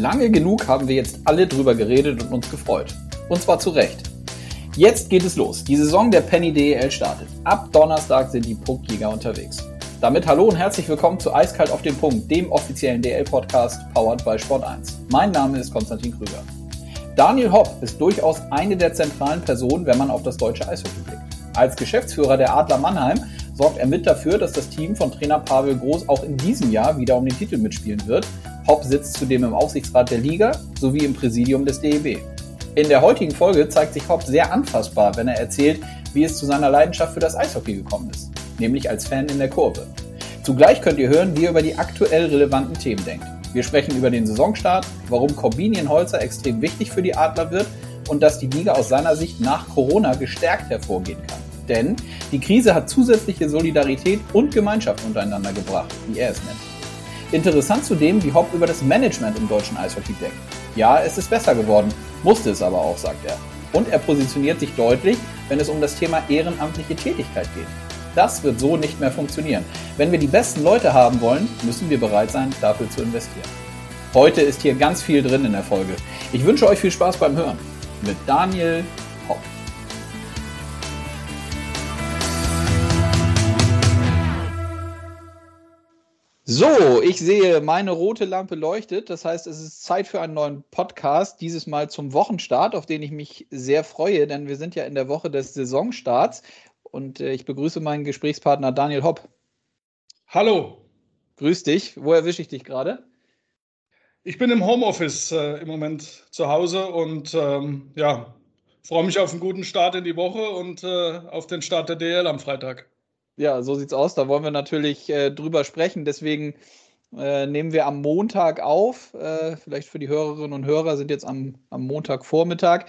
Lange genug haben wir jetzt alle drüber geredet und uns gefreut. Und zwar zu Recht. Jetzt geht es los. Die Saison der Penny DEL startet. Ab Donnerstag sind die Punktjäger unterwegs. Damit hallo und herzlich willkommen zu Eiskalt auf den Punkt, dem offiziellen DL-Podcast powered by Sport 1. Mein Name ist Konstantin Krüger. Daniel Hopp ist durchaus eine der zentralen Personen, wenn man auf das deutsche Eishockey blickt. Als Geschäftsführer der Adler Mannheim sorgt er mit dafür, dass das Team von Trainer Pavel Groß auch in diesem Jahr wieder um den Titel mitspielen wird. Hopp sitzt zudem im Aufsichtsrat der Liga sowie im Präsidium des DEB. In der heutigen Folge zeigt sich Hopp sehr anfassbar, wenn er erzählt, wie es zu seiner Leidenschaft für das Eishockey gekommen ist, nämlich als Fan in der Kurve. Zugleich könnt ihr hören, wie er über die aktuell relevanten Themen denkt. Wir sprechen über den Saisonstart, warum Corbinian Holzer extrem wichtig für die Adler wird und dass die Liga aus seiner Sicht nach Corona gestärkt hervorgehen kann. Denn die Krise hat zusätzliche Solidarität und Gemeinschaft untereinander gebracht, wie er es nennt. Interessant zudem, wie Hopp über das Management im deutschen Eishockey denkt. Ja, es ist besser geworden, musste es aber auch, sagt er. Und er positioniert sich deutlich, wenn es um das Thema ehrenamtliche Tätigkeit geht. Das wird so nicht mehr funktionieren. Wenn wir die besten Leute haben wollen, müssen wir bereit sein, dafür zu investieren. Heute ist hier ganz viel drin in der Folge. Ich wünsche euch viel Spaß beim Hören. Mit Daniel So, ich sehe, meine rote Lampe leuchtet. Das heißt, es ist Zeit für einen neuen Podcast, dieses Mal zum Wochenstart, auf den ich mich sehr freue, denn wir sind ja in der Woche des Saisonstarts und äh, ich begrüße meinen Gesprächspartner Daniel Hopp. Hallo. Grüß dich. Wo erwische ich dich gerade? Ich bin im Homeoffice äh, im Moment zu Hause und ähm, ja, freue mich auf einen guten Start in die Woche und äh, auf den Start der DL am Freitag. Ja, so sieht's aus. Da wollen wir natürlich äh, drüber sprechen. Deswegen äh, nehmen wir am Montag auf. Äh, vielleicht für die Hörerinnen und Hörer sind jetzt am, am Montagvormittag.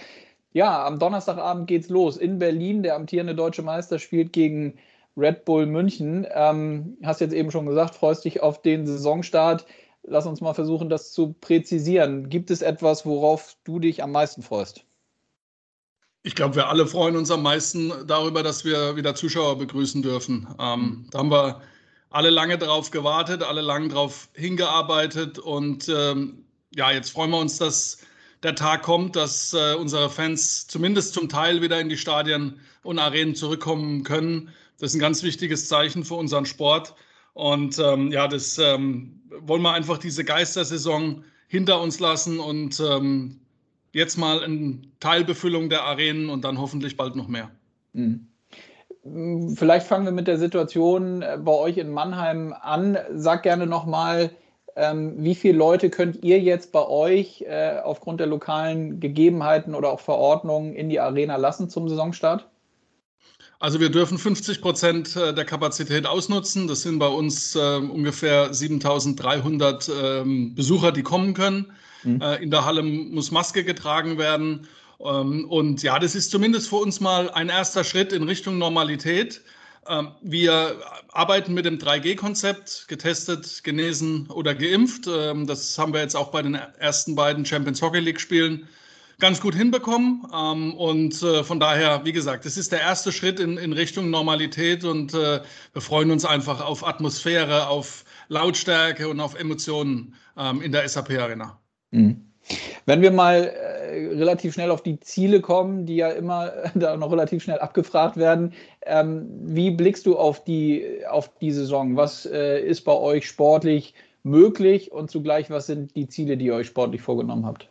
Ja, am Donnerstagabend geht's los. In Berlin, der amtierende deutsche Meister spielt gegen Red Bull München. Ähm, hast jetzt eben schon gesagt, freust dich auf den Saisonstart. Lass uns mal versuchen, das zu präzisieren. Gibt es etwas, worauf du dich am meisten freust? Ich glaube, wir alle freuen uns am meisten darüber, dass wir wieder Zuschauer begrüßen dürfen. Ähm, da haben wir alle lange darauf gewartet, alle lange darauf hingearbeitet und ähm, ja, jetzt freuen wir uns, dass der Tag kommt, dass äh, unsere Fans zumindest zum Teil wieder in die Stadien und Arenen zurückkommen können. Das ist ein ganz wichtiges Zeichen für unseren Sport. Und ähm, ja, das ähm, wollen wir einfach diese Geistersaison hinter uns lassen und ähm, jetzt mal eine Teilbefüllung der Arenen und dann hoffentlich bald noch mehr. Mhm. Vielleicht fangen wir mit der Situation äh, bei euch in Mannheim an. Sag gerne nochmal, ähm, wie viele Leute könnt ihr jetzt bei euch äh, aufgrund der lokalen Gegebenheiten oder auch Verordnungen in die Arena lassen zum Saisonstart? Also wir dürfen 50 Prozent äh, der Kapazität ausnutzen. Das sind bei uns äh, ungefähr 7300 ähm, Besucher, die kommen können. Mhm. Äh, in der Halle muss Maske getragen werden. Ähm, und ja, das ist zumindest für uns mal ein erster Schritt in Richtung Normalität. Ähm, wir arbeiten mit dem 3G-Konzept, getestet, genesen oder geimpft. Ähm, das haben wir jetzt auch bei den ersten beiden Champions Hockey League-Spielen ganz gut hinbekommen. Ähm, und äh, von daher, wie gesagt, das ist der erste Schritt in, in Richtung Normalität und äh, wir freuen uns einfach auf Atmosphäre, auf Lautstärke und auf Emotionen in der SAP-Arena. Mhm. Wenn wir mal äh, relativ schnell auf die Ziele kommen, die ja immer äh, da noch relativ schnell abgefragt werden, ähm, wie blickst du auf die, auf die Saison? Was äh, ist bei euch sportlich möglich und zugleich, was sind die Ziele, die ihr euch sportlich vorgenommen habt?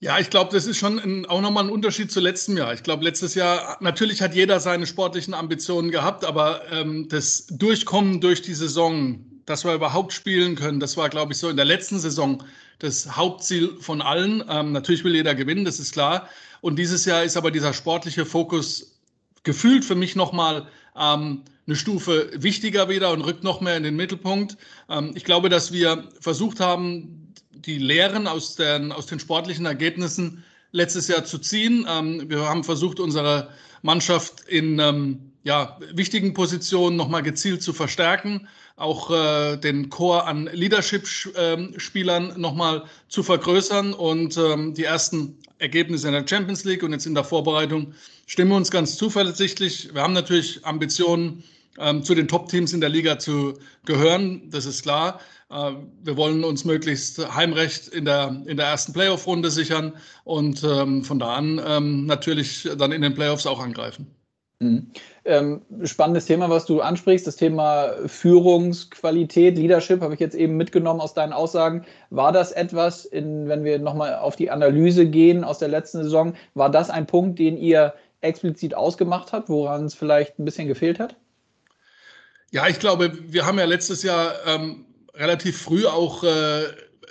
Ja, ich glaube, das ist schon ein, auch nochmal ein Unterschied zu letztem Jahr. Ich glaube, letztes Jahr, natürlich hat jeder seine sportlichen Ambitionen gehabt, aber ähm, das Durchkommen durch die Saison, dass wir überhaupt spielen können, das war, glaube ich, so in der letzten Saison das Hauptziel von allen. Ähm, natürlich will jeder gewinnen, das ist klar. Und dieses Jahr ist aber dieser sportliche Fokus gefühlt für mich nochmal ähm, eine Stufe wichtiger wieder und rückt noch mehr in den Mittelpunkt. Ähm, ich glaube, dass wir versucht haben, die Lehren aus den, aus den sportlichen Ergebnissen letztes Jahr zu ziehen. Ähm, wir haben versucht, unsere Mannschaft in ähm, ja, wichtigen Positionen nochmal gezielt zu verstärken auch äh, den Chor an Leadership-Spielern nochmal zu vergrößern und ähm, die ersten Ergebnisse in der Champions League und jetzt in der Vorbereitung stimmen wir uns ganz zuversichtlich. Wir haben natürlich Ambitionen, ähm, zu den Top-Teams in der Liga zu gehören, das ist klar. Äh, wir wollen uns möglichst Heimrecht in der, in der ersten Playoff-Runde sichern und ähm, von da an ähm, natürlich dann in den Playoffs auch angreifen. Mhm. Ähm, spannendes Thema, was du ansprichst, das Thema Führungsqualität, Leadership, habe ich jetzt eben mitgenommen aus deinen Aussagen. War das etwas, in, wenn wir nochmal auf die Analyse gehen aus der letzten Saison, war das ein Punkt, den ihr explizit ausgemacht habt, woran es vielleicht ein bisschen gefehlt hat? Ja, ich glaube, wir haben ja letztes Jahr ähm, relativ früh auch äh,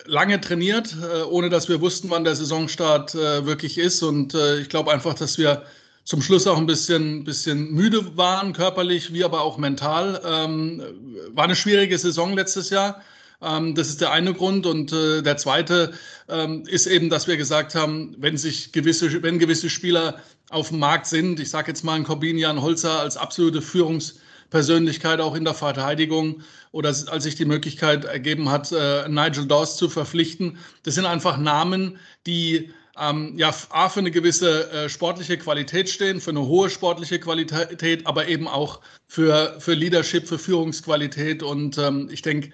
lange trainiert, äh, ohne dass wir wussten, wann der Saisonstart äh, wirklich ist. Und äh, ich glaube einfach, dass wir zum Schluss auch ein bisschen, bisschen müde waren, körperlich wie aber auch mental. Ähm, war eine schwierige Saison letztes Jahr. Ähm, das ist der eine Grund. Und äh, der zweite ähm, ist eben, dass wir gesagt haben, wenn sich gewisse, wenn gewisse Spieler auf dem Markt sind, ich sage jetzt mal ein Corbinian Holzer als absolute Führungspersönlichkeit auch in der Verteidigung oder als sich die Möglichkeit ergeben hat, äh, Nigel Dawes zu verpflichten. Das sind einfach Namen, die ähm, ja, A, für eine gewisse äh, sportliche Qualität stehen, für eine hohe sportliche Qualität, aber eben auch für, für Leadership, für Führungsqualität. Und ähm, ich denke,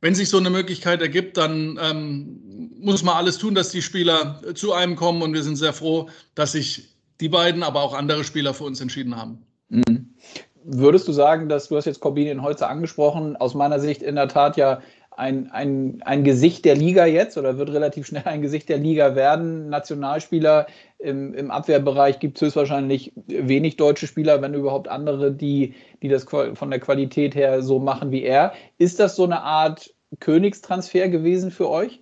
wenn sich so eine Möglichkeit ergibt, dann ähm, muss man alles tun, dass die Spieler zu einem kommen. Und wir sind sehr froh, dass sich die beiden, aber auch andere Spieler für uns entschieden haben. Mhm. Würdest du sagen, dass du hast jetzt Corbinian Holzer angesprochen, aus meiner Sicht in der Tat ja ein, ein, ein Gesicht der Liga jetzt oder wird relativ schnell ein Gesicht der Liga werden. Nationalspieler im, im Abwehrbereich gibt es höchstwahrscheinlich wenig deutsche Spieler, wenn überhaupt andere, die, die das von der Qualität her so machen wie er. Ist das so eine Art Königstransfer gewesen für euch?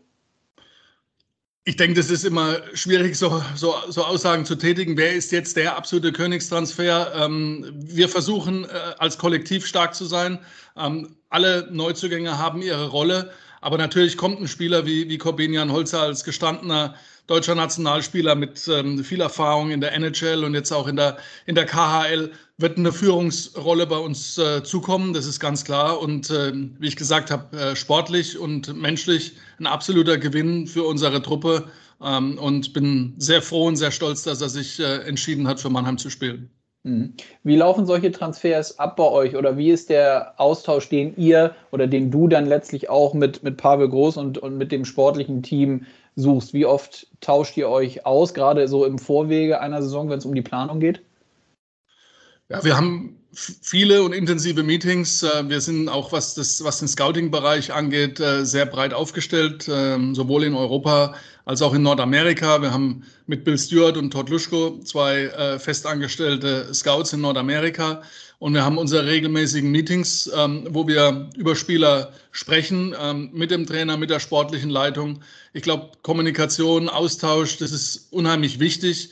Ich denke, das ist immer schwierig, so, so, so, Aussagen zu tätigen. Wer ist jetzt der absolute Königstransfer? Ähm, wir versuchen, äh, als Kollektiv stark zu sein. Ähm, alle Neuzugänge haben ihre Rolle. Aber natürlich kommt ein Spieler wie, wie Corbinian Holzer als gestandener deutscher Nationalspieler mit ähm, viel Erfahrung in der NHL und jetzt auch in der, in der KHL, wird eine Führungsrolle bei uns äh, zukommen, das ist ganz klar. Und äh, wie ich gesagt habe, äh, sportlich und menschlich ein absoluter Gewinn für unsere Truppe. Ähm, und bin sehr froh und sehr stolz, dass er sich äh, entschieden hat, für Mannheim zu spielen. Mhm. Wie laufen solche Transfers ab bei euch oder wie ist der Austausch, den ihr oder den du dann letztlich auch mit, mit Pavel Groß und, und mit dem sportlichen Team suchst? Wie oft tauscht ihr euch aus, gerade so im Vorwege einer Saison, wenn es um die Planung geht? Ja, wir haben viele und intensive Meetings. Äh, wir sind auch, was, das, was den Scouting-Bereich angeht, äh, sehr breit aufgestellt, ähm, sowohl in Europa als auch in Nordamerika. Wir haben mit Bill Stewart und Todd Luschko zwei äh, festangestellte Scouts in Nordamerika. Und wir haben unsere regelmäßigen Meetings, ähm, wo wir über Spieler sprechen, ähm, mit dem Trainer, mit der sportlichen Leitung. Ich glaube, Kommunikation, Austausch, das ist unheimlich wichtig.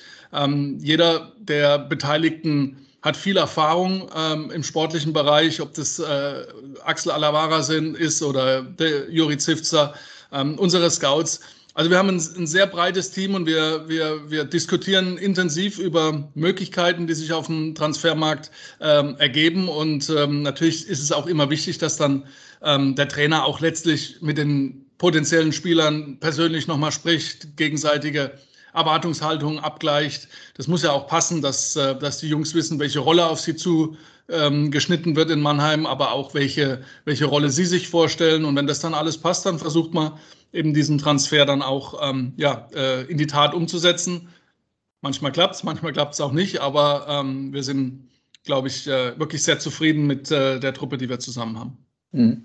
Jeder der Beteiligten hat viel Erfahrung ähm, im sportlichen Bereich, ob das äh, Axel Alavara sind, ist oder der Juri Zivzer, ähm, unsere Scouts. Also wir haben ein, ein, sehr breites Team und wir, wir, wir diskutieren intensiv über Möglichkeiten, die sich auf dem Transfermarkt ähm, ergeben. Und ähm, natürlich ist es auch immer wichtig, dass dann ähm, der Trainer auch letztlich mit den potenziellen Spielern persönlich nochmal spricht, gegenseitige Erwartungshaltung abgleicht. Das muss ja auch passen, dass, äh, dass die Jungs wissen, welche Rolle auf sie zu ähm, geschnitten wird in Mannheim, aber auch welche, welche Rolle sie sich vorstellen. Und wenn das dann alles passt, dann versucht man eben diesen Transfer dann auch ähm, ja, äh, in die Tat umzusetzen. Manchmal klappt es, manchmal klappt es auch nicht, aber ähm, wir sind, glaube ich, äh, wirklich sehr zufrieden mit äh, der Truppe, die wir zusammen haben. Mhm.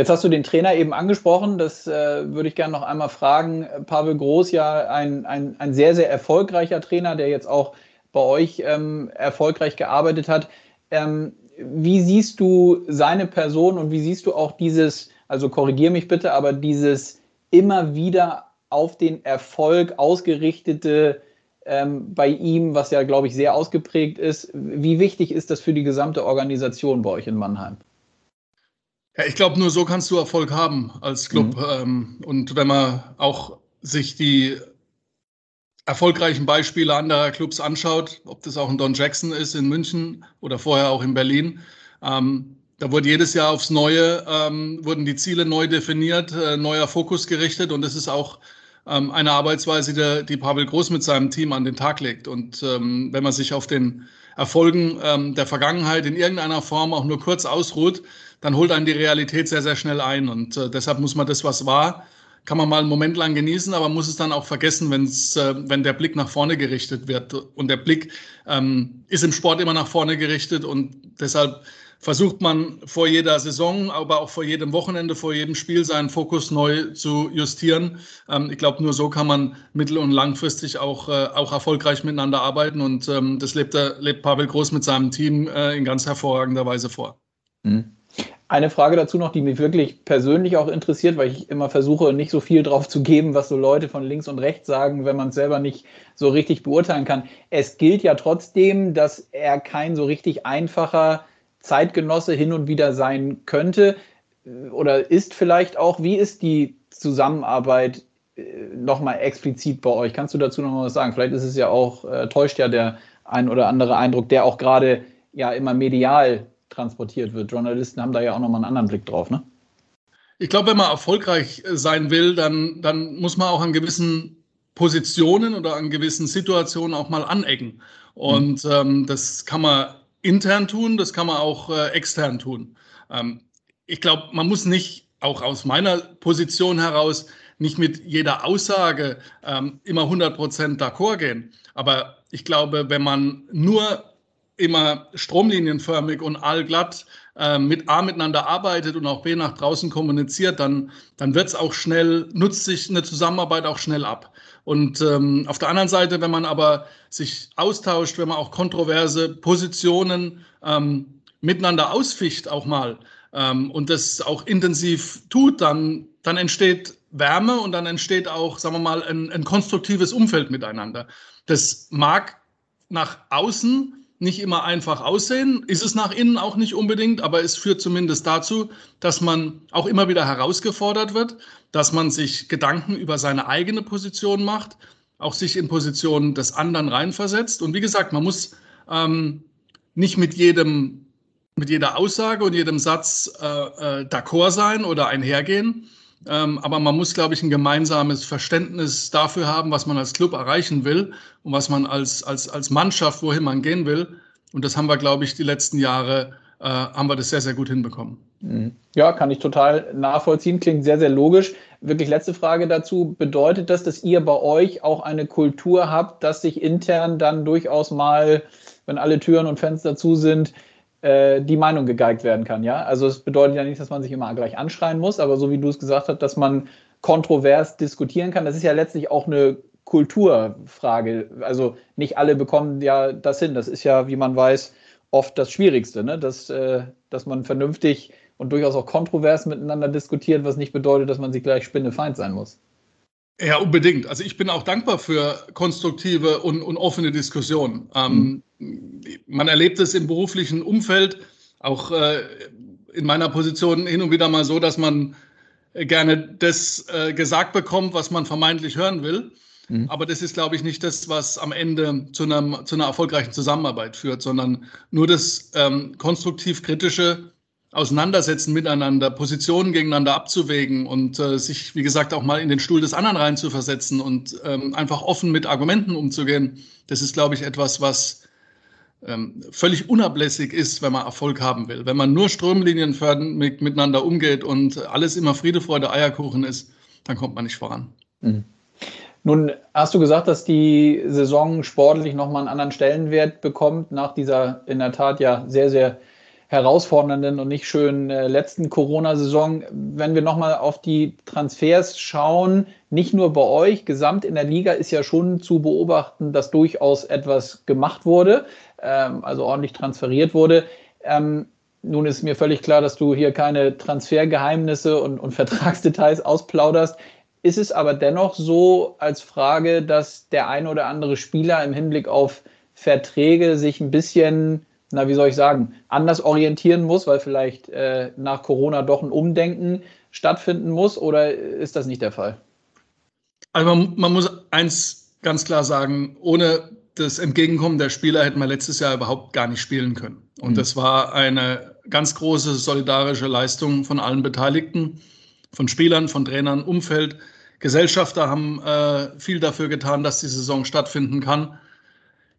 Jetzt hast du den Trainer eben angesprochen. Das äh, würde ich gerne noch einmal fragen. Pavel Groß, ja ein, ein, ein sehr, sehr erfolgreicher Trainer, der jetzt auch bei euch ähm, erfolgreich gearbeitet hat. Ähm, wie siehst du seine Person und wie siehst du auch dieses, also korrigier mich bitte, aber dieses immer wieder auf den Erfolg ausgerichtete ähm, bei ihm, was ja, glaube ich, sehr ausgeprägt ist. Wie wichtig ist das für die gesamte Organisation bei euch in Mannheim? Ja, ich glaube, nur so kannst du Erfolg haben als Club. Mhm. Ähm, und wenn man auch sich die erfolgreichen Beispiele anderer Clubs anschaut, ob das auch ein Don Jackson ist in München oder vorher auch in Berlin, ähm, da wurde jedes Jahr aufs Neue, ähm, wurden die Ziele neu definiert, äh, neuer Fokus gerichtet und das ist auch ähm, eine Arbeitsweise, die, die Pavel Groß mit seinem Team an den Tag legt. Und ähm, wenn man sich auf den Erfolgen ähm, der Vergangenheit in irgendeiner Form auch nur kurz ausruht, dann holt einen die Realität sehr, sehr schnell ein. Und äh, deshalb muss man das, was war, kann man mal einen Moment lang genießen, aber muss es dann auch vergessen, wenn's, äh, wenn der Blick nach vorne gerichtet wird. Und der Blick ähm, ist im Sport immer nach vorne gerichtet und deshalb versucht man vor jeder Saison, aber auch vor jedem Wochenende, vor jedem Spiel seinen Fokus neu zu justieren. Ähm, ich glaube, nur so kann man mittel- und langfristig auch, äh, auch erfolgreich miteinander arbeiten und ähm, das lebt, lebt Pavel Groß mit seinem Team äh, in ganz hervorragender Weise vor. Mhm. Eine Frage dazu noch, die mich wirklich persönlich auch interessiert, weil ich immer versuche, nicht so viel drauf zu geben, was so Leute von links und rechts sagen, wenn man es selber nicht so richtig beurteilen kann. Es gilt ja trotzdem, dass er kein so richtig einfacher Zeitgenosse hin und wieder sein könnte oder ist vielleicht auch. Wie ist die Zusammenarbeit äh, nochmal explizit bei euch? Kannst du dazu noch mal was sagen? Vielleicht ist es ja auch, äh, täuscht ja der ein oder andere Eindruck, der auch gerade ja immer medial transportiert wird. Journalisten haben da ja auch nochmal einen anderen Blick drauf, ne? Ich glaube, wenn man erfolgreich sein will, dann, dann muss man auch an gewissen Positionen oder an gewissen Situationen auch mal anecken. Und mhm. ähm, das kann man intern tun, das kann man auch äh, extern tun. Ähm, ich glaube, man muss nicht, auch aus meiner Position heraus, nicht mit jeder Aussage ähm, immer 100 Prozent d'accord gehen. Aber ich glaube, wenn man nur immer stromlinienförmig und allglatt äh, mit A miteinander arbeitet und auch B nach draußen kommuniziert, dann, dann wird es auch schnell, nutzt sich eine Zusammenarbeit auch schnell ab. Und ähm, auf der anderen Seite, wenn man aber sich austauscht, wenn man auch kontroverse Positionen ähm, miteinander ausficht, auch mal, ähm, und das auch intensiv tut, dann, dann entsteht Wärme und dann entsteht auch, sagen wir mal, ein, ein konstruktives Umfeld miteinander. Das mag nach außen nicht immer einfach aussehen, ist es nach innen auch nicht unbedingt, aber es führt zumindest dazu, dass man auch immer wieder herausgefordert wird, dass man sich Gedanken über seine eigene Position macht, auch sich in Positionen des anderen reinversetzt. Und wie gesagt, man muss ähm, nicht mit jedem, mit jeder Aussage und jedem Satz äh, äh, d'accord sein oder einhergehen. Ähm, aber man muss, glaube ich, ein gemeinsames Verständnis dafür haben, was man als Club erreichen will und was man als, als, als Mannschaft, wohin man gehen will. Und das haben wir, glaube ich, die letzten Jahre, äh, haben wir das sehr, sehr gut hinbekommen. Mhm. Ja, kann ich total nachvollziehen. Klingt sehr, sehr logisch. Wirklich letzte Frage dazu. Bedeutet das, dass ihr bei euch auch eine Kultur habt, dass sich intern dann durchaus mal, wenn alle Türen und Fenster zu sind, äh, die Meinung gegeigt werden kann, ja. Also es bedeutet ja nicht, dass man sich immer gleich anschreien muss, aber so wie du es gesagt hast, dass man kontrovers diskutieren kann, das ist ja letztlich auch eine Kulturfrage. Also nicht alle bekommen ja das hin. Das ist ja, wie man weiß, oft das Schwierigste, ne? dass, äh, dass man vernünftig und durchaus auch kontrovers miteinander diskutiert, was nicht bedeutet, dass man sich gleich Spinnefeind sein muss. Ja, unbedingt. Also ich bin auch dankbar für konstruktive und, und offene Diskussionen. Ähm, mhm. Man erlebt es im beruflichen Umfeld, auch äh, in meiner Position hin und wieder mal so, dass man gerne das äh, gesagt bekommt, was man vermeintlich hören will. Mhm. Aber das ist, glaube ich, nicht das, was am Ende zu, einem, zu einer erfolgreichen Zusammenarbeit führt, sondern nur das ähm, konstruktiv-kritische Auseinandersetzen miteinander, Positionen gegeneinander abzuwägen und äh, sich, wie gesagt, auch mal in den Stuhl des anderen reinzuversetzen und ähm, einfach offen mit Argumenten umzugehen. Das ist, glaube ich, etwas, was völlig unablässig ist, wenn man Erfolg haben will. Wenn man nur stromlinienförmig miteinander umgeht und alles immer Friede, Freude, Eierkuchen ist, dann kommt man nicht voran. Mhm. Nun hast du gesagt, dass die Saison sportlich nochmal einen anderen Stellenwert bekommt nach dieser in der Tat ja sehr, sehr herausfordernden und nicht schönen äh, letzten Corona-Saison. Wenn wir nochmal auf die Transfers schauen, nicht nur bei euch, gesamt in der Liga ist ja schon zu beobachten, dass durchaus etwas gemacht wurde, ähm, also ordentlich transferiert wurde. Ähm, nun ist mir völlig klar, dass du hier keine Transfergeheimnisse und, und Vertragsdetails ausplauderst. Ist es aber dennoch so als Frage, dass der ein oder andere Spieler im Hinblick auf Verträge sich ein bisschen na, wie soll ich sagen, anders orientieren muss, weil vielleicht äh, nach Corona doch ein Umdenken stattfinden muss? Oder ist das nicht der Fall? Also man, man muss eins ganz klar sagen, ohne das Entgegenkommen der Spieler hätten wir letztes Jahr überhaupt gar nicht spielen können. Und mhm. das war eine ganz große solidarische Leistung von allen Beteiligten, von Spielern, von Trainern, Umfeld. Gesellschafter haben äh, viel dafür getan, dass die Saison stattfinden kann.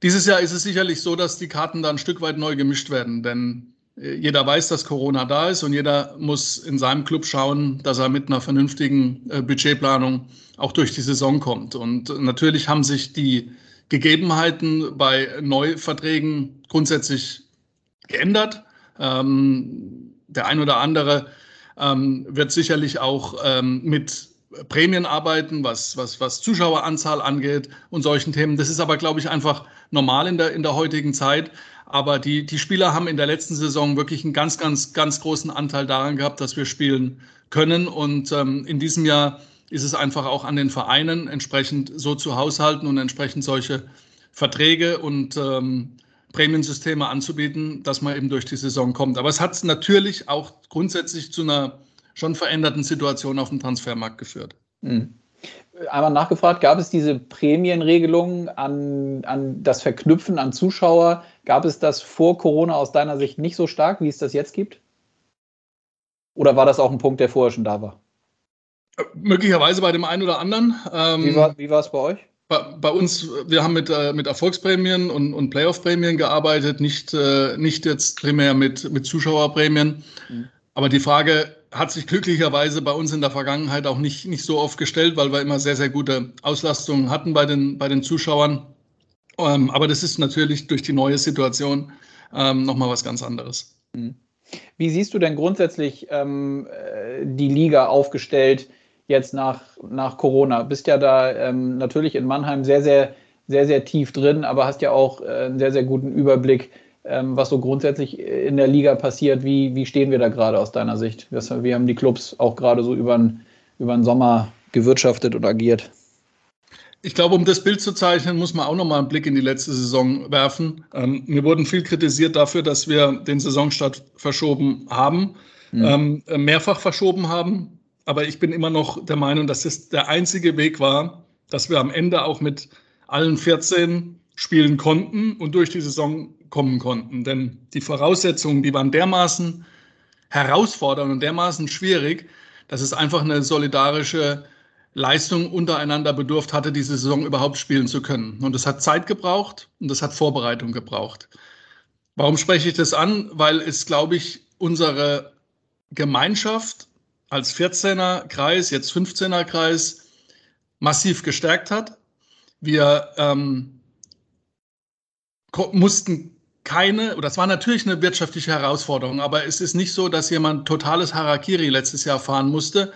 Dieses Jahr ist es sicherlich so, dass die Karten da ein Stück weit neu gemischt werden, denn äh, jeder weiß, dass Corona da ist und jeder muss in seinem Club schauen, dass er mit einer vernünftigen äh, Budgetplanung auch durch die Saison kommt. Und natürlich haben sich die Gegebenheiten bei Neuverträgen grundsätzlich geändert. Ähm, der ein oder andere ähm, wird sicherlich auch ähm, mit Prämien arbeiten, was, was, was Zuschaueranzahl angeht und solchen Themen. Das ist aber, glaube ich, einfach normal in der, in der heutigen Zeit. Aber die, die Spieler haben in der letzten Saison wirklich einen ganz, ganz, ganz großen Anteil daran gehabt, dass wir spielen können. Und ähm, in diesem Jahr ist es einfach auch an den Vereinen, entsprechend so zu haushalten und entsprechend solche Verträge und ähm, Prämiensysteme anzubieten, dass man eben durch die Saison kommt. Aber es hat natürlich auch grundsätzlich zu einer schon veränderten Situation auf dem Transfermarkt geführt. Mhm. Einmal nachgefragt, gab es diese Prämienregelung an, an das Verknüpfen an Zuschauer? Gab es das vor Corona aus deiner Sicht nicht so stark, wie es das jetzt gibt? Oder war das auch ein Punkt, der vorher schon da war? Möglicherweise bei dem einen oder anderen. Ähm, wie war, wie war es bei euch? Bei, bei, uns, wir haben mit, äh, mit Erfolgsprämien und, und Playoff-Prämien gearbeitet, nicht, äh, nicht jetzt primär mit, mit Zuschauerprämien. Mhm. Aber die Frage hat sich glücklicherweise bei uns in der Vergangenheit auch nicht, nicht so oft gestellt, weil wir immer sehr, sehr gute Auslastungen hatten bei den, bei den Zuschauern. Ähm, aber das ist natürlich durch die neue Situation ähm, nochmal was ganz anderes. Mhm. Wie siehst du denn grundsätzlich ähm, äh, die Liga aufgestellt? Jetzt nach, nach Corona. Bist ja da ähm, natürlich in Mannheim sehr, sehr, sehr, sehr tief drin, aber hast ja auch äh, einen sehr, sehr guten Überblick, ähm, was so grundsätzlich in der Liga passiert. Wie, wie stehen wir da gerade aus deiner Sicht? Wie haben die Clubs auch gerade so über den, Sommer gewirtschaftet und agiert? Ich glaube, um das Bild zu zeichnen, muss man auch noch mal einen Blick in die letzte Saison werfen. Ähm, wir wurden viel kritisiert dafür, dass wir den Saisonstart verschoben haben, mhm. ähm, mehrfach verschoben haben. Aber ich bin immer noch der Meinung, dass es der einzige Weg war, dass wir am Ende auch mit allen 14 spielen konnten und durch die Saison kommen konnten. Denn die Voraussetzungen, die waren dermaßen herausfordernd und dermaßen schwierig, dass es einfach eine solidarische Leistung untereinander bedurft hatte, diese Saison überhaupt spielen zu können. Und es hat Zeit gebraucht und es hat Vorbereitung gebraucht. Warum spreche ich das an? Weil es, glaube ich, unsere Gemeinschaft als 14er Kreis, jetzt 15er Kreis, massiv gestärkt hat. Wir ähm, mussten keine, oder es war natürlich eine wirtschaftliche Herausforderung, aber es ist nicht so, dass jemand totales Harakiri letztes Jahr fahren musste.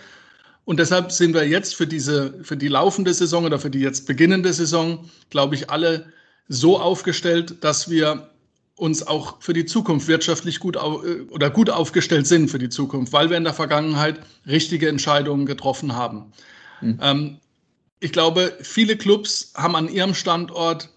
Und deshalb sind wir jetzt für diese, für die laufende Saison oder für die jetzt beginnende Saison, glaube ich, alle so aufgestellt, dass wir uns auch für die Zukunft wirtschaftlich gut äh, oder gut aufgestellt sind für die Zukunft, weil wir in der Vergangenheit richtige Entscheidungen getroffen haben. Mhm. Ähm, ich glaube, viele Clubs haben an ihrem Standort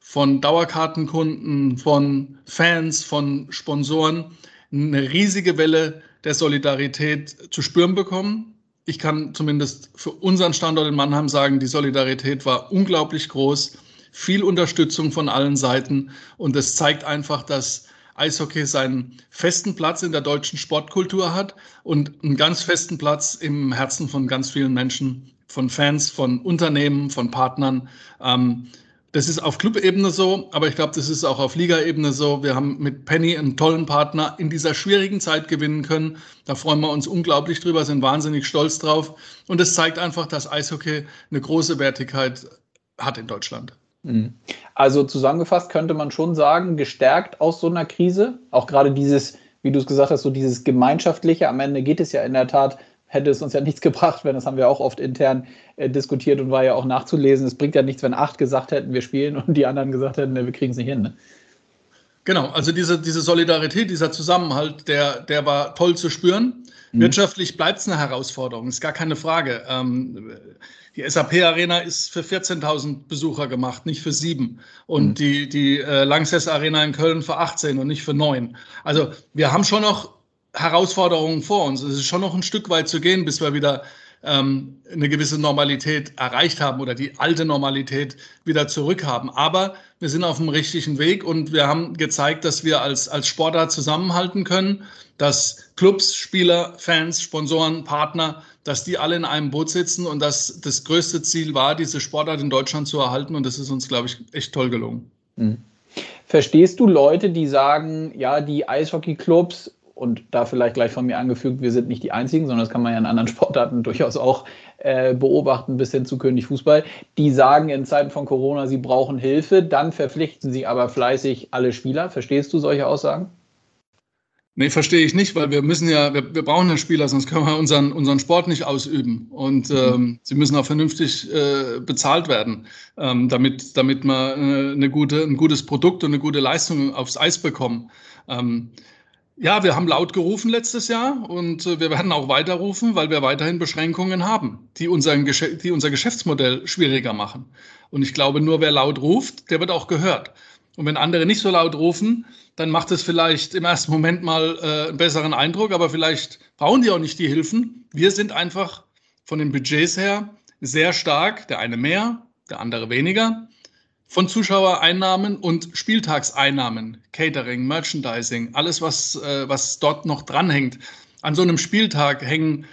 von Dauerkartenkunden, von Fans, von Sponsoren eine riesige Welle der Solidarität zu spüren bekommen. Ich kann zumindest für unseren Standort in Mannheim sagen, die Solidarität war unglaublich groß viel Unterstützung von allen Seiten und es zeigt einfach, dass Eishockey seinen festen Platz in der deutschen Sportkultur hat und einen ganz festen Platz im Herzen von ganz vielen Menschen, von Fans, von Unternehmen, von Partnern. Ähm, das ist auf Clubebene so, aber ich glaube, das ist auch auf Ligaebene so. Wir haben mit Penny einen tollen Partner in dieser schwierigen Zeit gewinnen können. Da freuen wir uns unglaublich drüber, sind wahnsinnig stolz drauf. Und es zeigt einfach, dass Eishockey eine große Wertigkeit hat in Deutschland. Mhm. Also zusammengefasst könnte man schon sagen, gestärkt aus so einer Krise, auch gerade dieses, wie du es gesagt hast, so dieses gemeinschaftliche, am Ende geht es ja in der Tat, hätte es uns ja nichts gebracht, wenn das haben wir auch oft intern äh, diskutiert und war ja auch nachzulesen. Es bringt ja nichts, wenn acht gesagt hätten, wir spielen und die anderen gesagt hätten, wir kriegen es nicht hin. Ne? Genau, also diese, diese Solidarität, dieser Zusammenhalt, der, der war toll zu spüren. Mhm. Wirtschaftlich bleibt es eine Herausforderung, ist gar keine Frage. Ähm, die SAP-Arena ist für 14.000 Besucher gemacht, nicht für sieben. Und mhm. die, die äh, Lanxess Arena in Köln für 18 und nicht für neun. Also wir haben schon noch Herausforderungen vor uns. Es ist schon noch ein Stück weit zu gehen, bis wir wieder ähm, eine gewisse Normalität erreicht haben oder die alte Normalität wieder zurückhaben. Aber wir sind auf dem richtigen Weg und wir haben gezeigt, dass wir als, als Sportart zusammenhalten können, dass Clubs, Spieler, Fans, Sponsoren, Partner, dass die alle in einem Boot sitzen und dass das größte Ziel war, diese Sportart in Deutschland zu erhalten. Und das ist uns, glaube ich, echt toll gelungen. Mhm. Verstehst du Leute, die sagen, ja, die Eishockeyclubs und da vielleicht gleich von mir angefügt, wir sind nicht die Einzigen, sondern das kann man ja in anderen Sportarten durchaus auch äh, beobachten, bis hin zu König Fußball, die sagen in Zeiten von Corona, sie brauchen Hilfe, dann verpflichten sie aber fleißig alle Spieler. Verstehst du solche Aussagen? Nee, verstehe ich nicht, weil wir müssen ja, wir, wir brauchen ja Spieler, sonst können wir unseren, unseren Sport nicht ausüben. Und mhm. ähm, sie müssen auch vernünftig äh, bezahlt werden, ähm, damit, damit wir äh, eine gute, ein gutes Produkt und eine gute Leistung aufs Eis bekommen. Ähm, ja, wir haben laut gerufen letztes Jahr und äh, wir werden auch weiter rufen, weil wir weiterhin Beschränkungen haben, die, unseren, die unser Geschäftsmodell schwieriger machen. Und ich glaube, nur wer laut ruft, der wird auch gehört. Und wenn andere nicht so laut rufen, dann macht es vielleicht im ersten Moment mal äh, einen besseren Eindruck, aber vielleicht brauchen die auch nicht die Hilfen. Wir sind einfach von den Budgets her sehr stark, der eine mehr, der andere weniger, von Zuschauereinnahmen und Spieltagseinnahmen, Catering, Merchandising, alles, was, äh, was dort noch dranhängt. An so einem Spieltag hängen,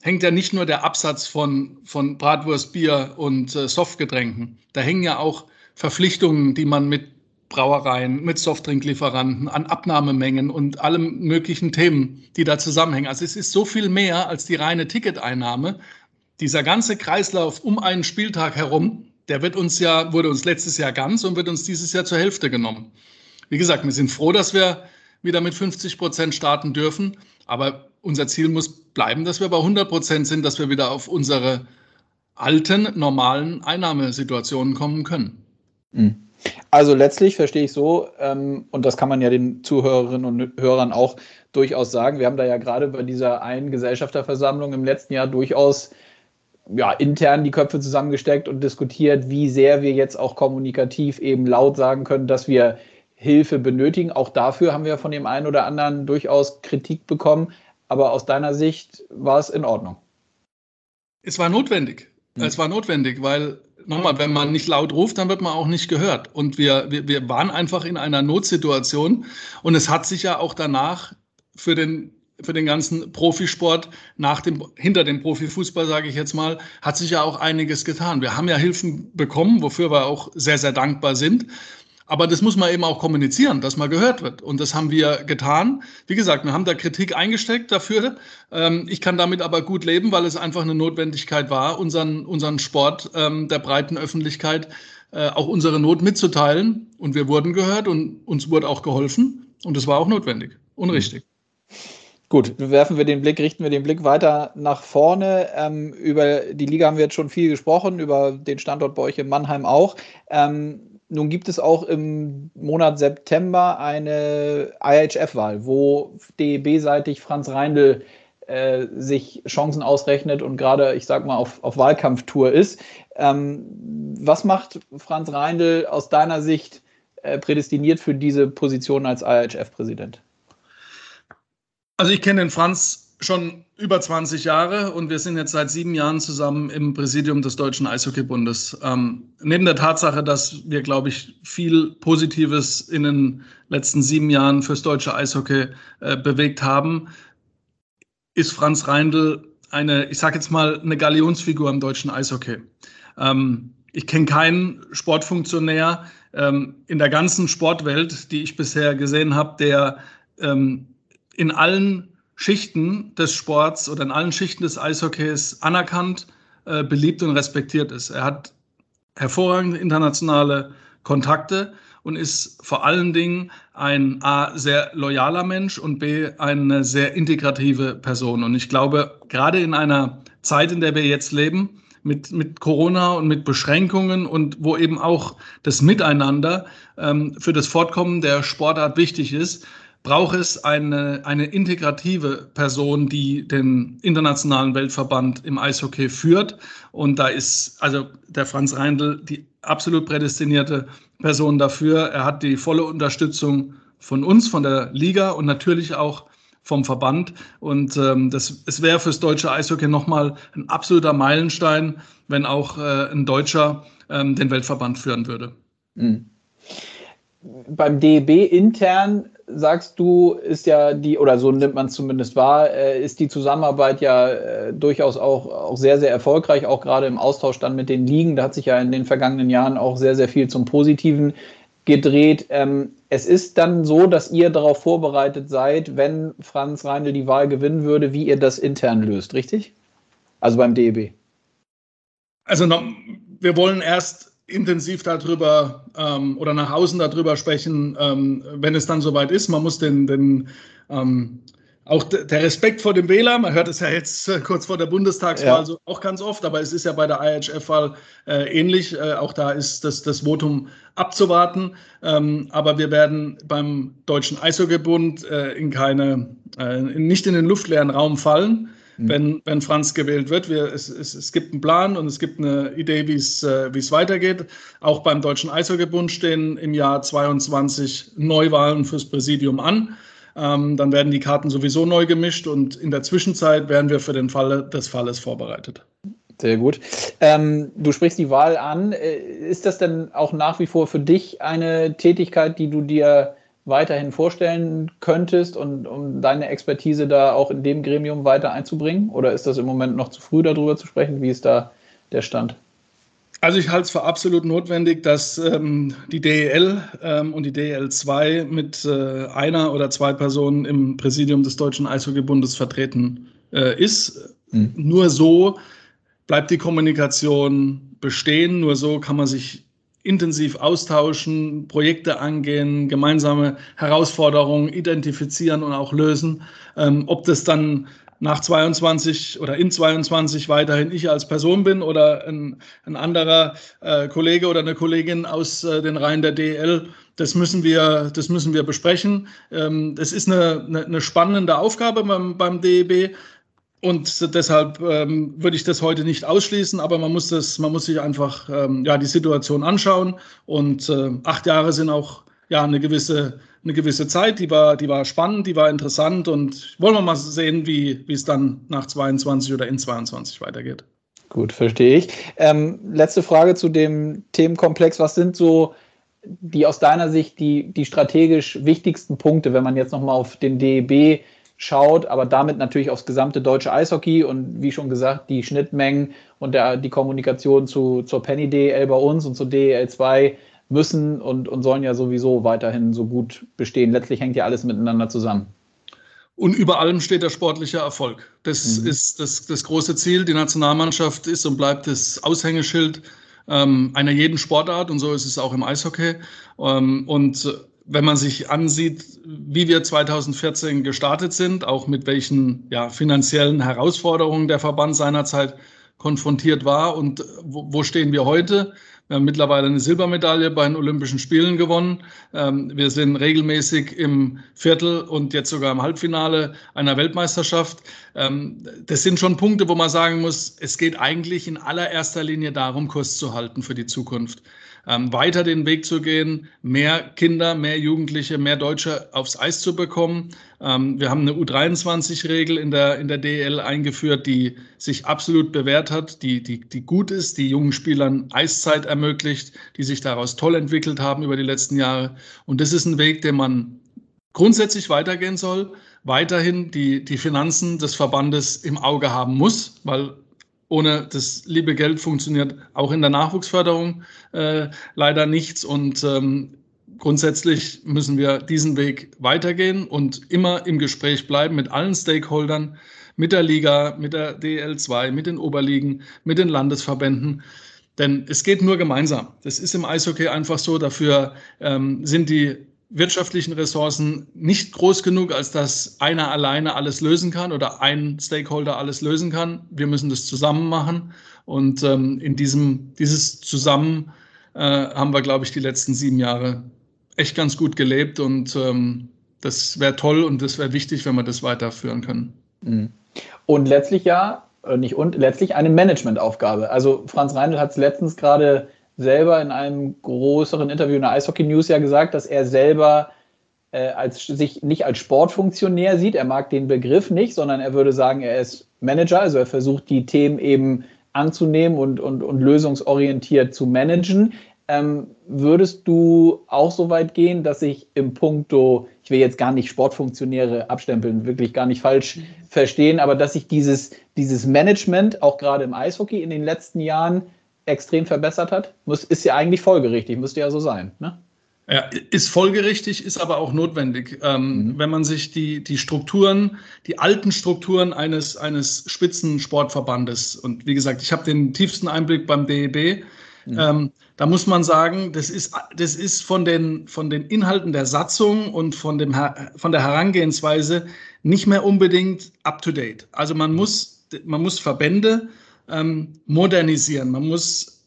hängt ja nicht nur der Absatz von, von Bratwurst, Bier und äh, Softgetränken. Da hängen ja auch Verpflichtungen, die man mit Brauereien, mit Softdrinklieferanten, an Abnahmemengen und allem möglichen Themen, die da zusammenhängen. Also es ist so viel mehr als die reine Ticketeinnahme. Dieser ganze Kreislauf um einen Spieltag herum, der wird uns ja, wurde uns letztes Jahr ganz und wird uns dieses Jahr zur Hälfte genommen. Wie gesagt, wir sind froh, dass wir wieder mit 50 Prozent starten dürfen. Aber unser Ziel muss bleiben, dass wir bei 100 Prozent sind, dass wir wieder auf unsere alten, normalen Einnahmesituationen kommen können. Mhm. Also letztlich verstehe ich so, ähm, und das kann man ja den Zuhörerinnen und Hörern auch durchaus sagen. Wir haben da ja gerade bei dieser einen Gesellschafterversammlung im letzten Jahr durchaus ja, intern die Köpfe zusammengesteckt und diskutiert, wie sehr wir jetzt auch kommunikativ eben laut sagen können, dass wir Hilfe benötigen. Auch dafür haben wir von dem einen oder anderen durchaus Kritik bekommen. Aber aus deiner Sicht war es in Ordnung. Es war notwendig. Hm. Es war notwendig, weil nochmal, wenn man nicht laut ruft, dann wird man auch nicht gehört. Und wir, wir, wir waren einfach in einer Notsituation und es hat sich ja auch danach für den für den ganzen Profisport nach dem hinter dem Profifußball sage ich jetzt mal hat sich ja auch einiges getan. Wir haben ja Hilfen bekommen, wofür wir auch sehr sehr dankbar sind. Aber das muss man eben auch kommunizieren, dass man gehört wird. Und das haben wir getan. Wie gesagt, wir haben da Kritik eingesteckt dafür. Ähm, ich kann damit aber gut leben, weil es einfach eine Notwendigkeit war, unseren, unseren Sport ähm, der breiten Öffentlichkeit äh, auch unsere Not mitzuteilen. Und wir wurden gehört und uns wurde auch geholfen. Und das war auch notwendig und richtig. Gut, werfen wir den Blick, richten wir den Blick weiter nach vorne. Ähm, über die Liga haben wir jetzt schon viel gesprochen, über den Standort bei euch in Mannheim auch. Ähm, nun gibt es auch im Monat September eine IHF-Wahl, wo DEB-seitig Franz Reindl äh, sich Chancen ausrechnet und gerade, ich sag mal, auf, auf Wahlkampftour ist. Ähm, was macht Franz Reindl aus deiner Sicht äh, prädestiniert für diese Position als IHF-Präsident? Also ich kenne den Franz schon über 20 Jahre und wir sind jetzt seit sieben Jahren zusammen im Präsidium des Deutschen Eishockeybundes. Ähm, neben der Tatsache, dass wir, glaube ich, viel Positives in den letzten sieben Jahren fürs deutsche Eishockey äh, bewegt haben, ist Franz Reindl eine, ich sage jetzt mal, eine Galionsfigur im deutschen Eishockey. Ähm, ich kenne keinen Sportfunktionär ähm, in der ganzen Sportwelt, die ich bisher gesehen habe, der ähm, in allen Schichten des Sports oder in allen Schichten des Eishockeys anerkannt, äh, beliebt und respektiert ist. Er hat hervorragende internationale Kontakte und ist vor allen Dingen ein A, sehr loyaler Mensch und B, eine sehr integrative Person. Und ich glaube, gerade in einer Zeit, in der wir jetzt leben, mit, mit Corona und mit Beschränkungen und wo eben auch das Miteinander ähm, für das Fortkommen der Sportart wichtig ist, braucht es eine, eine integrative Person, die den internationalen Weltverband im Eishockey führt. Und da ist also der Franz Reindl die absolut prädestinierte Person dafür. Er hat die volle Unterstützung von uns, von der Liga und natürlich auch vom Verband. Und ähm, das, es wäre fürs deutsche Eishockey nochmal ein absoluter Meilenstein, wenn auch äh, ein Deutscher ähm, den Weltverband führen würde. Mhm. Beim DEB intern sagst du, ist ja die, oder so nimmt man es zumindest wahr, äh, ist die Zusammenarbeit ja äh, durchaus auch, auch sehr, sehr erfolgreich, auch gerade im Austausch dann mit den Ligen. Da hat sich ja in den vergangenen Jahren auch sehr, sehr viel zum Positiven gedreht. Ähm, es ist dann so, dass ihr darauf vorbereitet seid, wenn Franz Reindl die Wahl gewinnen würde, wie ihr das intern löst, richtig? Also beim DEB. Also wir wollen erst intensiv darüber ähm, oder nach außen darüber sprechen, ähm, wenn es dann soweit ist. Man muss den, den ähm, auch der Respekt vor dem Wähler, man hört es ja jetzt äh, kurz vor der Bundestagswahl ja. so auch ganz oft, aber es ist ja bei der IHF-Wahl äh, ähnlich. Äh, auch da ist das, das Votum abzuwarten. Ähm, aber wir werden beim Deutschen Eishockeybund äh, in keine, äh, nicht in den luftleeren Raum fallen, mhm. wenn, wenn Franz gewählt wird. Wir, es, es, es gibt einen Plan und es gibt eine Idee, wie es, äh, wie es weitergeht. Auch beim Deutschen Eishockeybund stehen im Jahr 22 Neuwahlen fürs Präsidium an. Ähm, dann werden die Karten sowieso neu gemischt und in der Zwischenzeit werden wir für den Fall des Falles vorbereitet. Sehr gut. Ähm, du sprichst die Wahl an. Äh, ist das denn auch nach wie vor für dich eine Tätigkeit, die du dir weiterhin vorstellen könntest und um deine Expertise da auch in dem Gremium weiter einzubringen? Oder ist das im Moment noch zu früh darüber zu sprechen? Wie ist da der Stand? Also ich halte es für absolut notwendig, dass ähm, die DEL ähm, und die DEL 2 mit äh, einer oder zwei Personen im Präsidium des Deutschen Eishockeybundes vertreten äh, ist. Mhm. Nur so bleibt die Kommunikation bestehen, nur so kann man sich intensiv austauschen, Projekte angehen, gemeinsame Herausforderungen identifizieren und auch lösen. Ähm, ob das dann nach 22 oder in 22 weiterhin ich als Person bin oder ein, ein anderer äh, Kollege oder eine Kollegin aus äh, den Reihen der DL. Das müssen wir, das müssen wir besprechen. Ähm, das ist eine, eine, eine spannende Aufgabe beim, beim DEB. Und deshalb ähm, würde ich das heute nicht ausschließen, aber man muss das, man muss sich einfach ähm, ja die Situation anschauen. Und äh, acht Jahre sind auch ja eine gewisse eine gewisse Zeit, die war, die war spannend, die war interessant und wollen wir mal sehen, wie, es dann nach 22 oder in 22 weitergeht. Gut, verstehe ich. Ähm, letzte Frage zu dem Themenkomplex. Was sind so die aus deiner Sicht die, die strategisch wichtigsten Punkte, wenn man jetzt nochmal auf den DEB schaut, aber damit natürlich aufs gesamte deutsche Eishockey und wie schon gesagt, die Schnittmengen und der, die Kommunikation zu, zur Penny DEL bei uns und zur DEL 2 müssen und, und sollen ja sowieso weiterhin so gut bestehen. Letztlich hängt ja alles miteinander zusammen. Und über allem steht der sportliche Erfolg. Das mhm. ist das, das große Ziel. Die Nationalmannschaft ist und bleibt das Aushängeschild ähm, einer jeden Sportart und so ist es auch im Eishockey. Ähm, und wenn man sich ansieht, wie wir 2014 gestartet sind, auch mit welchen ja, finanziellen Herausforderungen der Verband seinerzeit konfrontiert war und wo, wo stehen wir heute, wir haben mittlerweile eine Silbermedaille bei den Olympischen Spielen gewonnen. Ähm, wir sind regelmäßig im Viertel und jetzt sogar im Halbfinale einer Weltmeisterschaft. Ähm, das sind schon Punkte, wo man sagen muss, es geht eigentlich in allererster Linie darum, Kurs zu halten für die Zukunft ähm, weiter den Weg zu gehen, mehr Kinder, mehr Jugendliche, mehr Deutsche aufs Eis zu bekommen. Ähm, wir haben eine U23-Regel in der, in der DL eingeführt, die sich absolut bewährt hat, die, die, die gut ist, die jungen Spielern Eiszeit ermöglicht, die sich daraus toll entwickelt haben über die letzten Jahre. Und das ist ein Weg, den man grundsätzlich weitergehen soll, weiterhin die, die Finanzen des Verbandes im Auge haben muss, weil ohne das liebe Geld funktioniert auch in der Nachwuchsförderung äh, leider nichts. Und ähm, grundsätzlich müssen wir diesen Weg weitergehen und immer im Gespräch bleiben mit allen Stakeholdern, mit der Liga, mit der DL2, mit den Oberligen, mit den Landesverbänden. Denn es geht nur gemeinsam. Das ist im Eishockey einfach so. Dafür ähm, sind die wirtschaftlichen Ressourcen nicht groß genug, als dass einer alleine alles lösen kann oder ein Stakeholder alles lösen kann. Wir müssen das zusammen machen. Und ähm, in diesem, dieses Zusammen äh, haben wir, glaube ich, die letzten sieben Jahre echt ganz gut gelebt. Und ähm, das wäre toll und das wäre wichtig, wenn wir das weiterführen können. Mhm. Und letztlich ja, äh, nicht und, letztlich eine Managementaufgabe. Also Franz Reindl hat es letztens gerade selber in einem größeren Interview in der Eishockey News ja gesagt, dass er selber äh, als, sich nicht als Sportfunktionär sieht. Er mag den Begriff nicht, sondern er würde sagen, er ist Manager. Also er versucht die Themen eben anzunehmen und, und, und lösungsorientiert zu managen. Ähm, würdest du auch so weit gehen, dass ich im Punkto, ich will jetzt gar nicht Sportfunktionäre abstempeln, wirklich gar nicht falsch verstehen, aber dass sich dieses, dieses Management auch gerade im Eishockey in den letzten Jahren extrem verbessert hat? Muss, ist ja eigentlich folgerichtig, müsste ja so sein. Ne? Ja, ist folgerichtig, ist aber auch notwendig. Ähm, mhm. Wenn man sich die, die Strukturen, die alten Strukturen eines, eines Spitzensportverbandes, und wie gesagt, ich habe den tiefsten Einblick beim DEB, mhm. ähm, da muss man sagen, das ist, das ist von, den, von den Inhalten der Satzung und von, dem, von der Herangehensweise nicht mehr unbedingt up-to-date. Also man muss, man muss Verbände ähm, modernisieren. Man muss,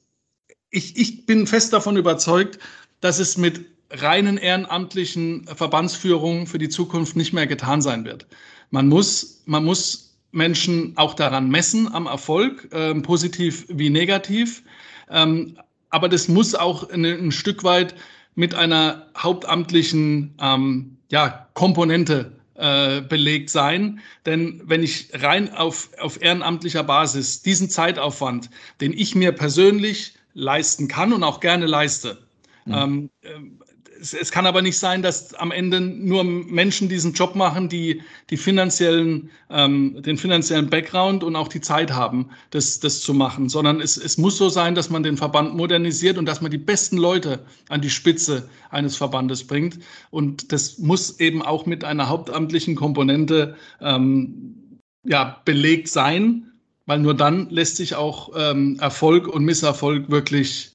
ich, ich bin fest davon überzeugt, dass es mit reinen ehrenamtlichen Verbandsführungen für die Zukunft nicht mehr getan sein wird. Man muss, man muss Menschen auch daran messen, am Erfolg, äh, positiv wie negativ. Ähm, aber das muss auch ein, ein, Stück weit mit einer hauptamtlichen ähm, ja, Komponente äh, belegt sein. Denn wenn ich rein auf, auf ehrenamtlicher Basis diesen Zeitaufwand, den ich mir persönlich leisten kann und auch gerne leiste, Mhm. Ähm, es, es, kann aber nicht sein, dass am Ende nur Menschen diesen Job machen, die, die finanziellen, ähm, den finanziellen Background und auch die Zeit haben, das, das zu machen, sondern es, es muss so sein, dass man den Verband modernisiert und dass man die besten Leute an die Spitze eines Verbandes bringt. Und das muss eben auch mit einer hauptamtlichen Komponente ähm, ja, belegt sein, weil nur dann lässt sich auch ähm, Erfolg und Misserfolg wirklich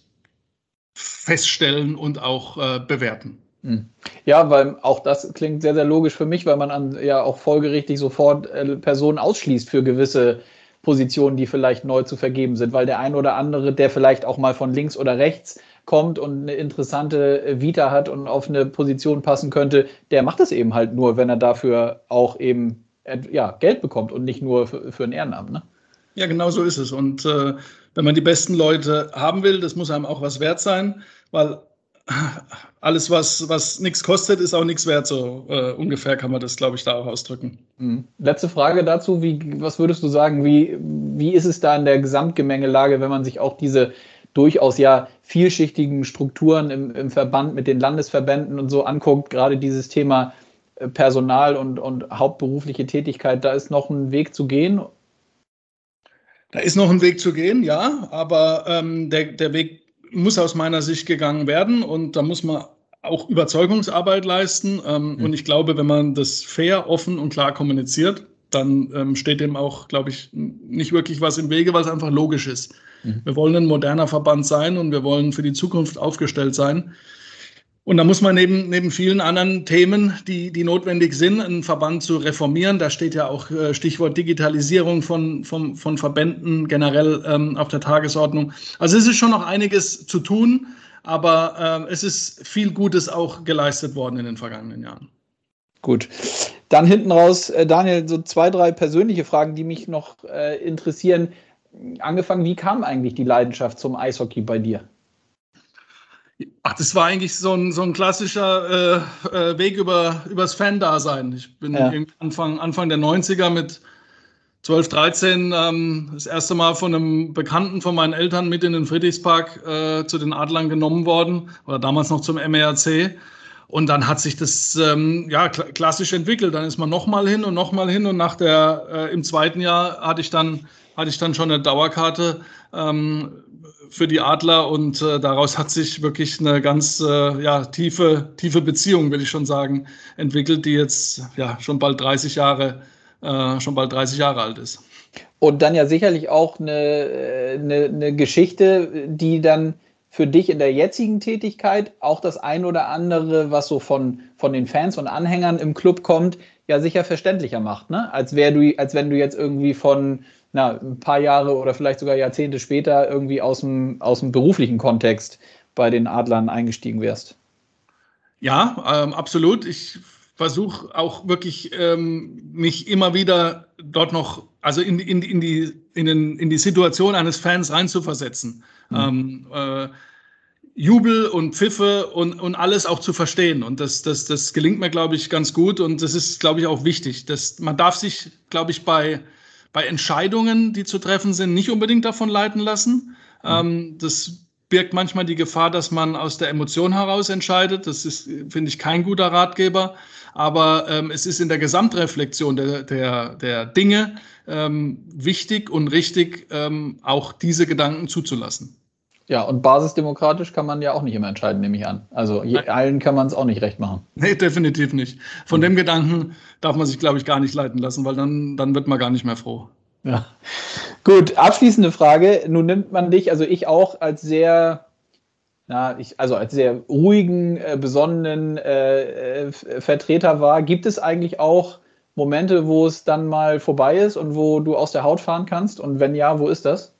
feststellen und auch äh, bewerten. Hm. Ja, weil auch das klingt sehr, sehr logisch für mich, weil man an, ja auch folgerichtig sofort äh, Personen ausschließt für gewisse Positionen, die vielleicht neu zu vergeben sind, weil der ein oder andere, der vielleicht auch mal von links oder rechts kommt und eine interessante äh, Vita hat und auf eine Position passen könnte, der macht das eben halt nur, wenn er dafür auch eben äh, ja, Geld bekommt und nicht nur für, für ein Ehrenamt. Ne? Ja, genau so ist es. Und äh, wenn man die besten Leute haben will, das muss einem auch was wert sein, weil alles, was, was nichts kostet, ist auch nichts wert. So äh, ungefähr kann man das, glaube ich, da auch ausdrücken. Mhm. Letzte Frage dazu. Wie, was würdest du sagen, wie, wie ist es da in der Gesamtgemengelage, wenn man sich auch diese durchaus ja vielschichtigen Strukturen im, im Verband mit den Landesverbänden und so anguckt, gerade dieses Thema äh, Personal und, und hauptberufliche Tätigkeit, da ist noch ein Weg zu gehen da ist noch ein Weg zu gehen, ja, aber ähm, der, der Weg muss aus meiner Sicht gegangen werden und da muss man auch Überzeugungsarbeit leisten. Ähm, mhm. Und ich glaube, wenn man das fair, offen und klar kommuniziert, dann ähm, steht dem auch, glaube ich, nicht wirklich was im Wege, weil es einfach logisch ist. Mhm. Wir wollen ein moderner Verband sein und wir wollen für die Zukunft aufgestellt sein. Und da muss man neben, neben vielen anderen Themen, die, die notwendig sind, einen Verband zu reformieren. Da steht ja auch äh, Stichwort Digitalisierung von, von, von Verbänden generell ähm, auf der Tagesordnung. Also es ist schon noch einiges zu tun, aber äh, es ist viel Gutes auch geleistet worden in den vergangenen Jahren. Gut. Dann hinten raus, äh, Daniel, so zwei, drei persönliche Fragen, die mich noch interessieren. Angefangen, wie kam eigentlich die Leidenschaft zum Eishockey bei dir? Ach, das war eigentlich so ein, so ein klassischer äh, äh, Weg über, übers Fan-Dasein. Ich bin ja. Anfang, Anfang der 90er mit 12, 13 ähm, das erste Mal von einem Bekannten von meinen Eltern mit in den Friedrichspark äh, zu den Adlern genommen worden oder damals noch zum MERC. Und dann hat sich das ähm, ja klassisch entwickelt. Dann ist man nochmal hin und nochmal hin und nach der äh, im zweiten Jahr hatte ich dann hatte ich dann schon eine Dauerkarte ähm, für die Adler und äh, daraus hat sich wirklich eine ganz äh, ja, tiefe, tiefe Beziehung, will ich schon sagen, entwickelt, die jetzt ja schon bald 30 Jahre, äh, schon bald 30 Jahre alt ist. Und dann ja sicherlich auch eine, äh, eine, eine Geschichte, die dann für dich in der jetzigen Tätigkeit auch das ein oder andere, was so von, von den Fans und Anhängern im Club kommt, ja sicher verständlicher macht, ne? Als du, als wenn du jetzt irgendwie von na, ein paar Jahre oder vielleicht sogar Jahrzehnte später irgendwie aus dem, aus dem beruflichen Kontext bei den Adlern eingestiegen wärst. Ja, ähm, absolut. Ich versuche auch wirklich ähm, mich immer wieder dort noch, also in, in, in, die, in, den, in die Situation eines Fans reinzuversetzen. Mhm. Ähm, äh, Jubel und Pfiffe und, und alles auch zu verstehen. Und das, das, das gelingt mir, glaube ich, ganz gut. Und das ist, glaube ich, auch wichtig. Das, man darf sich, glaube ich, bei, bei Entscheidungen, die zu treffen sind, nicht unbedingt davon leiten lassen. Mhm. Ähm, das birgt manchmal die Gefahr, dass man aus der Emotion heraus entscheidet. Das ist, finde ich, kein guter Ratgeber. Aber ähm, es ist in der Gesamtreflexion der, der, der Dinge ähm, wichtig und richtig, ähm, auch diese Gedanken zuzulassen. Ja, und basisdemokratisch kann man ja auch nicht immer entscheiden, nehme ich an. Also je, allen kann man es auch nicht recht machen. Nee, definitiv nicht. Von mhm. dem Gedanken darf man sich, glaube ich, gar nicht leiten lassen, weil dann, dann wird man gar nicht mehr froh. Ja. Gut, abschließende Frage. Nun nimmt man dich, also ich auch, als sehr, na, ich, also als sehr ruhigen, äh, besonnenen äh, äh, Vertreter wahr. Gibt es eigentlich auch Momente, wo es dann mal vorbei ist und wo du aus der Haut fahren kannst? Und wenn ja, wo ist das?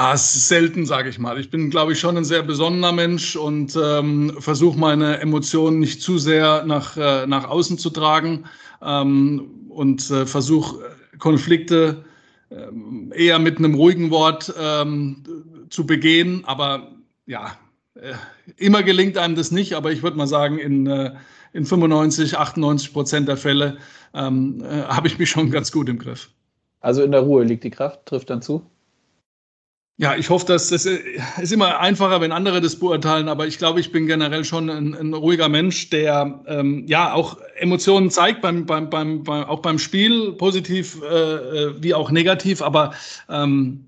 Ah, selten, sage ich mal. Ich bin, glaube ich, schon ein sehr besonnener Mensch und ähm, versuche meine Emotionen nicht zu sehr nach, äh, nach außen zu tragen ähm, und äh, versuche Konflikte äh, eher mit einem ruhigen Wort ähm, zu begehen. Aber ja, äh, immer gelingt einem das nicht. Aber ich würde mal sagen, in, äh, in 95, 98 Prozent der Fälle ähm, äh, habe ich mich schon ganz gut im Griff. Also in der Ruhe liegt die Kraft, trifft dann zu? Ja, ich hoffe, dass das ist immer einfacher, wenn andere das beurteilen, aber ich glaube, ich bin generell schon ein, ein ruhiger Mensch, der ähm, ja auch Emotionen zeigt, beim, beim, beim, beim, auch beim Spiel, positiv äh, äh wie auch negativ, aber ähm,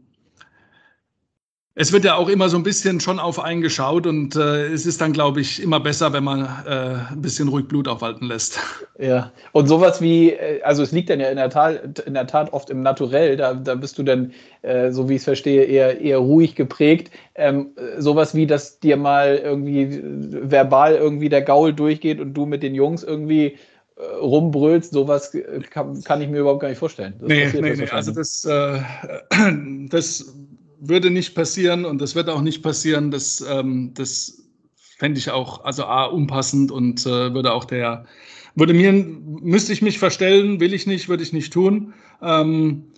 es wird ja auch immer so ein bisschen schon auf einen geschaut und äh, es ist dann, glaube ich, immer besser, wenn man äh, ein bisschen ruhig Blut aufwalten lässt. Ja, und sowas wie, äh, also es liegt dann ja in der Tat, in der Tat oft im Naturell, da, da bist du dann, äh, so wie ich es verstehe, eher, eher ruhig geprägt. Ähm, sowas wie, dass dir mal irgendwie verbal irgendwie der Gaul durchgeht und du mit den Jungs irgendwie äh, rumbrüllst, sowas kann, kann, ich mir überhaupt gar nicht vorstellen. Das nee, nee, nee. also das, äh, das würde nicht passieren und das wird auch nicht passieren. Das, ähm, das fände ich auch, also A, unpassend und äh, würde auch der, würde mir, müsste ich mich verstellen, will ich nicht, würde ich nicht tun. Ähm,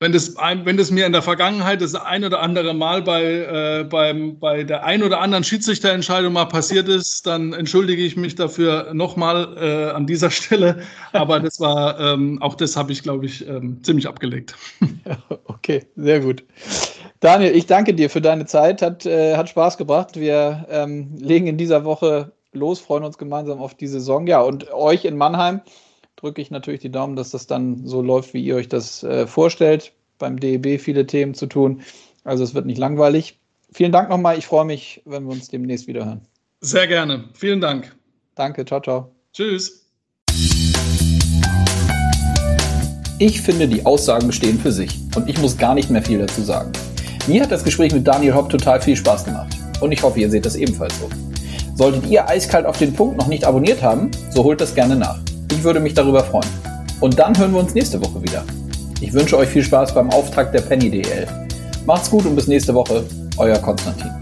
wenn das, wenn das mir in der Vergangenheit das ein oder andere Mal bei, äh, beim, bei der ein oder anderen Schiedsrichterentscheidung mal passiert ist, dann entschuldige ich mich dafür nochmal äh, an dieser Stelle. Aber das war, ähm, auch das habe ich, glaube ich, ähm, ziemlich abgelegt. okay, sehr gut. Daniel, ich danke dir für deine Zeit. Hat, äh, hat Spaß gebracht. Wir ähm, legen in dieser Woche los, freuen uns gemeinsam auf die Saison. Ja, und euch in Mannheim drücke ich natürlich die Daumen, dass das dann so läuft, wie ihr euch das äh, vorstellt. Beim DEB viele Themen zu tun. Also es wird nicht langweilig. Vielen Dank nochmal. Ich freue mich, wenn wir uns demnächst wieder hören. Sehr gerne. Vielen Dank. Danke. Ciao, ciao. Tschüss. Ich finde, die Aussagen stehen für sich und ich muss gar nicht mehr viel dazu sagen. Mir hat das Gespräch mit Daniel Hopp total viel Spaß gemacht und ich hoffe, ihr seht das ebenfalls so. Solltet ihr eiskalt auf den Punkt noch nicht abonniert haben, so holt das gerne nach. Ich würde mich darüber freuen. Und dann hören wir uns nächste Woche wieder. Ich wünsche euch viel Spaß beim Auftakt der Penny DL. Macht's gut und bis nächste Woche. Euer Konstantin.